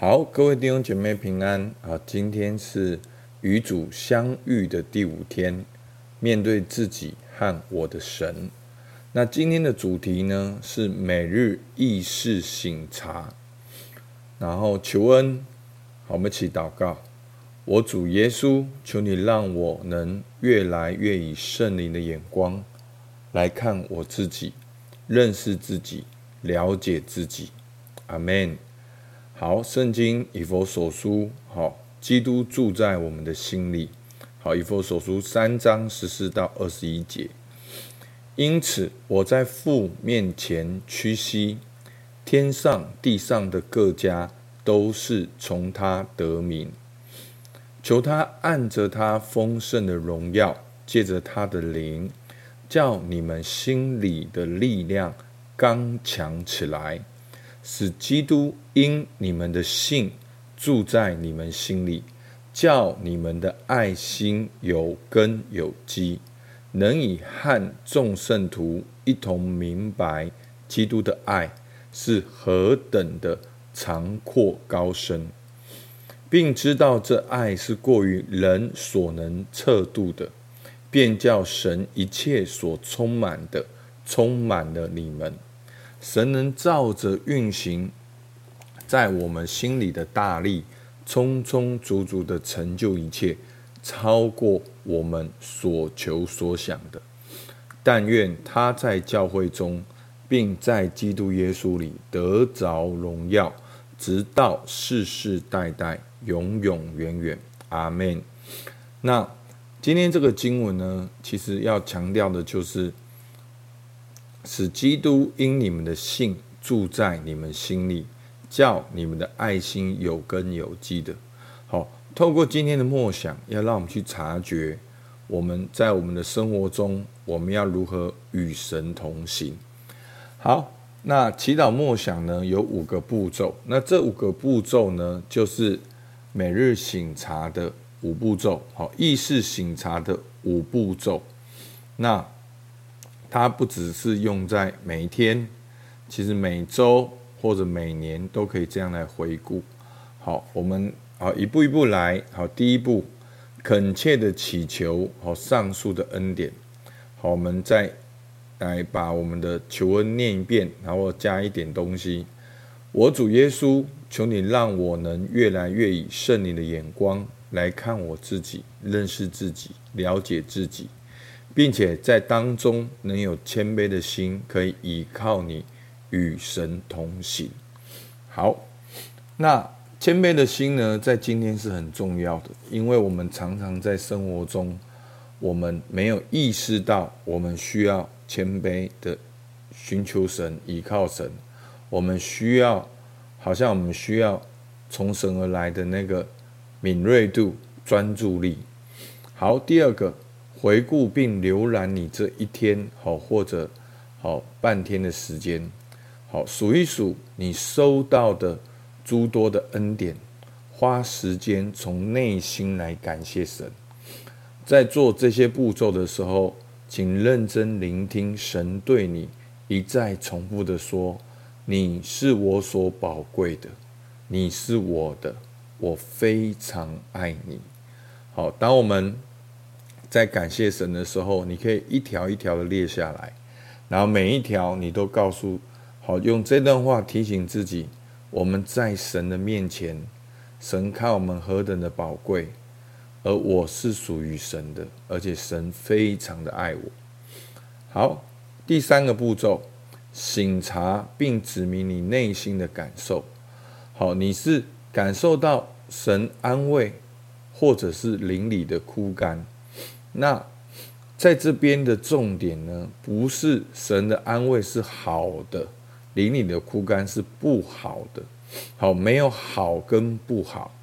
好，各位弟兄姐妹平安啊！今天是与主相遇的第五天，面对自己和我的神。那今天的主题呢，是每日意识醒察，然后求恩。好，我们一起祷告：我主耶稣，求你让我能越来越以圣灵的眼光来看我自己，认识自己，了解自己。阿门。好，圣经以弗所书，好，基督住在我们的心里。好，以弗所书三章十四到二十一节。因此，我在父面前屈膝，天上地上的各家都是从他得名。求他按着他丰盛的荣耀，借着他的灵，叫你们心里的力量刚强起来。使基督因你们的信住在你们心里，叫你们的爱心有根有基，能以和众圣徒一同明白基督的爱是何等的长阔高深，并知道这爱是过于人所能测度的，便叫神一切所充满的充满了你们。神能照着运行在我们心里的大力，充充足足的成就一切，超过我们所求所想的。但愿他在教会中，并在基督耶稣里得着荣耀，直到世世代代，永永远远。阿门。那今天这个经文呢，其实要强调的就是。使基督因你们的信住在你们心里，叫你们的爱心有根有基的。好，透过今天的默想，要让我们去察觉，我们在我们的生活中，我们要如何与神同行。好，那祈祷默想呢，有五个步骤。那这五个步骤呢，就是每日醒察的五步骤。好，意识醒察的五步骤。那它不只是用在每一天，其实每周或者每年都可以这样来回顾。好，我们好一步一步来。好，第一步，恳切的祈求好上述的恩典。好，我们再来把我们的求恩念一遍，然后加一点东西。我主耶稣，求你让我能越来越以圣灵的眼光来看我自己，认识自己，了解自己。并且在当中能有谦卑的心，可以依靠你与神同行。好，那谦卑的心呢，在今天是很重要的，因为我们常常在生活中，我们没有意识到我们需要谦卑的寻求神、依靠神，我们需要，好像我们需要从神而来的那个敏锐度、专注力。好，第二个。回顾并浏览你这一天好，或者好半天的时间，好数一数你收到的诸多的恩典，花时间从内心来感谢神。在做这些步骤的时候，请认真聆听神对你一再重复的说：“你是我所宝贵的，你是我的，我非常爱你。”好，当我们。在感谢神的时候，你可以一条一条的列下来，然后每一条你都告诉，好，用这段话提醒自己，我们在神的面前，神看我们何等的宝贵，而我是属于神的，而且神非常的爱我。好，第三个步骤，省察并指明你内心的感受。好，你是感受到神安慰，或者是灵里的枯干。那在这边的重点呢，不是神的安慰是好的，灵里的枯干是不好的。好，没有好跟不好，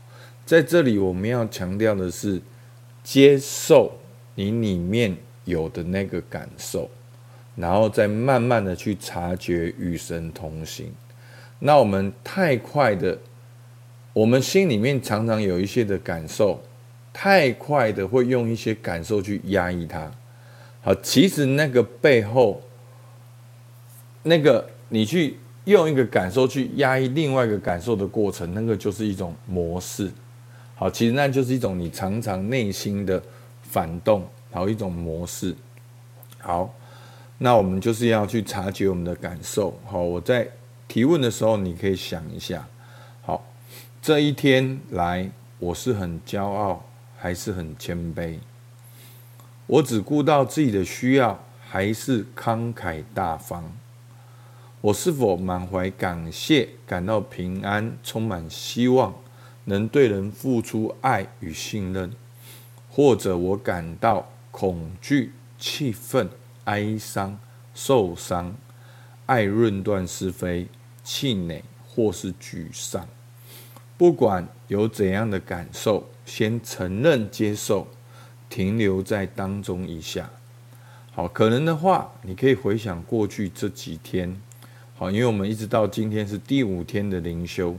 在这里我们要强调的是，接受你里面有的那个感受，然后再慢慢的去察觉与神同行。那我们太快的，我们心里面常常有一些的感受。太快的会用一些感受去压抑它，好，其实那个背后，那个你去用一个感受去压抑另外一个感受的过程，那个就是一种模式。好，其实那就是一种你常常内心的反动，然后一种模式。好，那我们就是要去察觉我们的感受。好，我在提问的时候，你可以想一下。好，这一天来，我是很骄傲，还是很谦卑？我只顾到自己的需要，还是慷慨大方？我是否满怀感谢，感到平安，充满希望？能对人付出爱与信任，或者我感到恐惧、气愤、哀伤、受伤，爱论断是非、气馁或是沮丧。不管有怎样的感受，先承认、接受，停留在当中一下。好，可能的话，你可以回想过去这几天。好，因为我们一直到今天是第五天的灵修。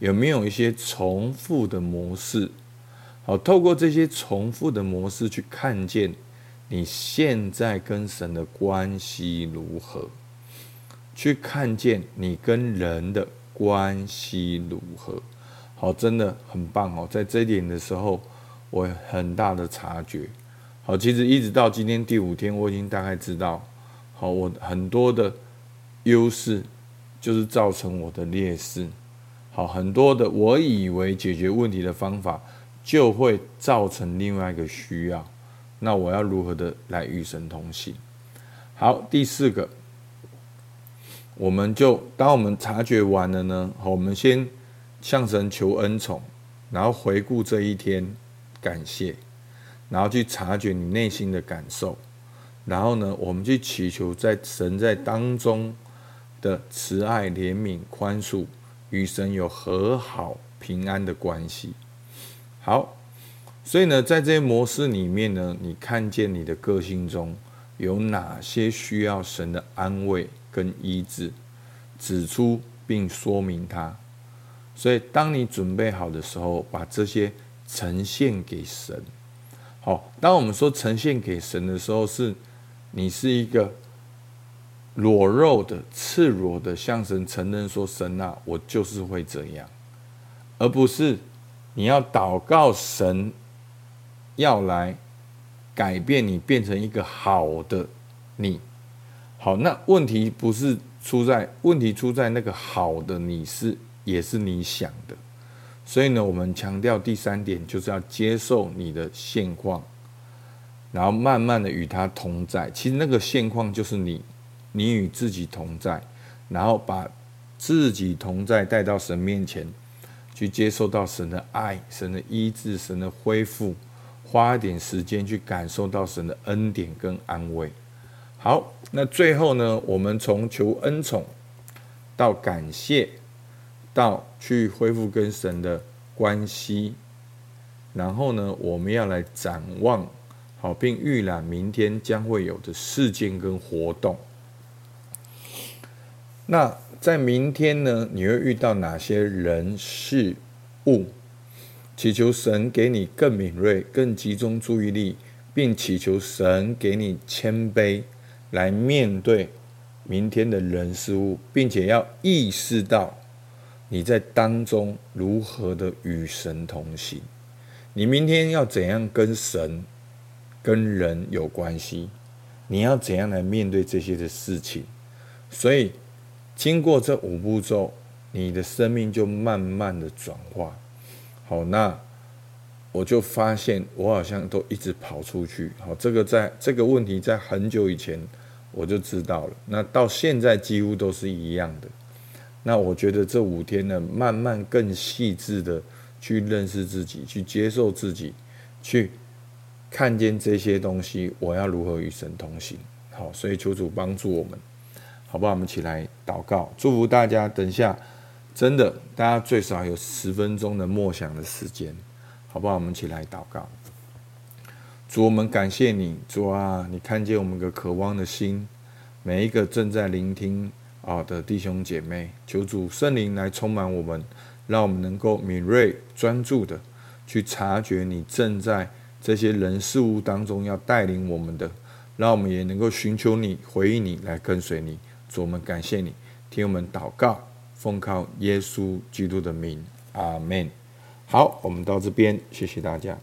有没有一些重复的模式？好，透过这些重复的模式去看见你现在跟神的关系如何，去看见你跟人的关系如何。哦，真的很棒哦！在这一点的时候，我很大的察觉。好，其实一直到今天第五天，我已经大概知道，好，我很多的优势就是造成我的劣势。好，很多的我以为解决问题的方法，就会造成另外一个需要。那我要如何的来与神同行？好，第四个，我们就当我们察觉完了呢，好，我们先向神求恩宠，然后回顾这一天，感谢，然后去察觉你内心的感受，然后呢，我们去祈求在神在当中的慈爱、怜悯、宽恕。与神有和好平安的关系。好，所以呢，在这些模式里面呢，你看见你的个性中有哪些需要神的安慰跟医治，指出并说明它。所以，当你准备好的时候，把这些呈现给神。好，当我们说呈现给神的时候，是你是一个。裸肉的、赤裸的向神承认说：“神啊，我就是会这样。”而不是你要祷告神要来改变你，变成一个好的你。好，那问题不是出在问题出在那个好的你是也是你想的。所以呢，我们强调第三点就是要接受你的现况，然后慢慢的与他同在。其实那个现况就是你。你与自己同在，然后把自己同在带到神面前，去接受到神的爱、神的医治、神的恢复，花一点时间去感受到神的恩典跟安慰。好，那最后呢，我们从求恩宠到感谢，到去恢复跟神的关系，然后呢，我们要来展望，好，并预览明天将会有的事件跟活动。那在明天呢，你会遇到哪些人事物？祈求神给你更敏锐、更集中注意力，并祈求神给你谦卑，来面对明天的人事物，并且要意识到你在当中如何的与神同行。你明天要怎样跟神、跟人有关系？你要怎样来面对这些的事情？所以。经过这五步骤，你的生命就慢慢的转化。好，那我就发现我好像都一直跑出去。好，这个在这个问题在很久以前我就知道了。那到现在几乎都是一样的。那我觉得这五天呢，慢慢更细致的去认识自己，去接受自己，去看见这些东西，我要如何与神同行。好，所以求主帮助我们。好不好？我们起来祷告，祝福大家。等一下，真的，大家最少有十分钟的默想的时间，好不好？我们起来祷告。主，我们感谢你，主啊，你看见我们个渴望的心，每一个正在聆听啊的弟兄姐妹，求主圣灵来充满我们，让我们能够敏锐专注的去察觉你正在这些人事物当中要带领我们的，让我们也能够寻求你，回应你，来跟随你。主，我们感谢你，听我们祷告，奉靠耶稣基督的名，阿门。好，我们到这边，谢谢大家。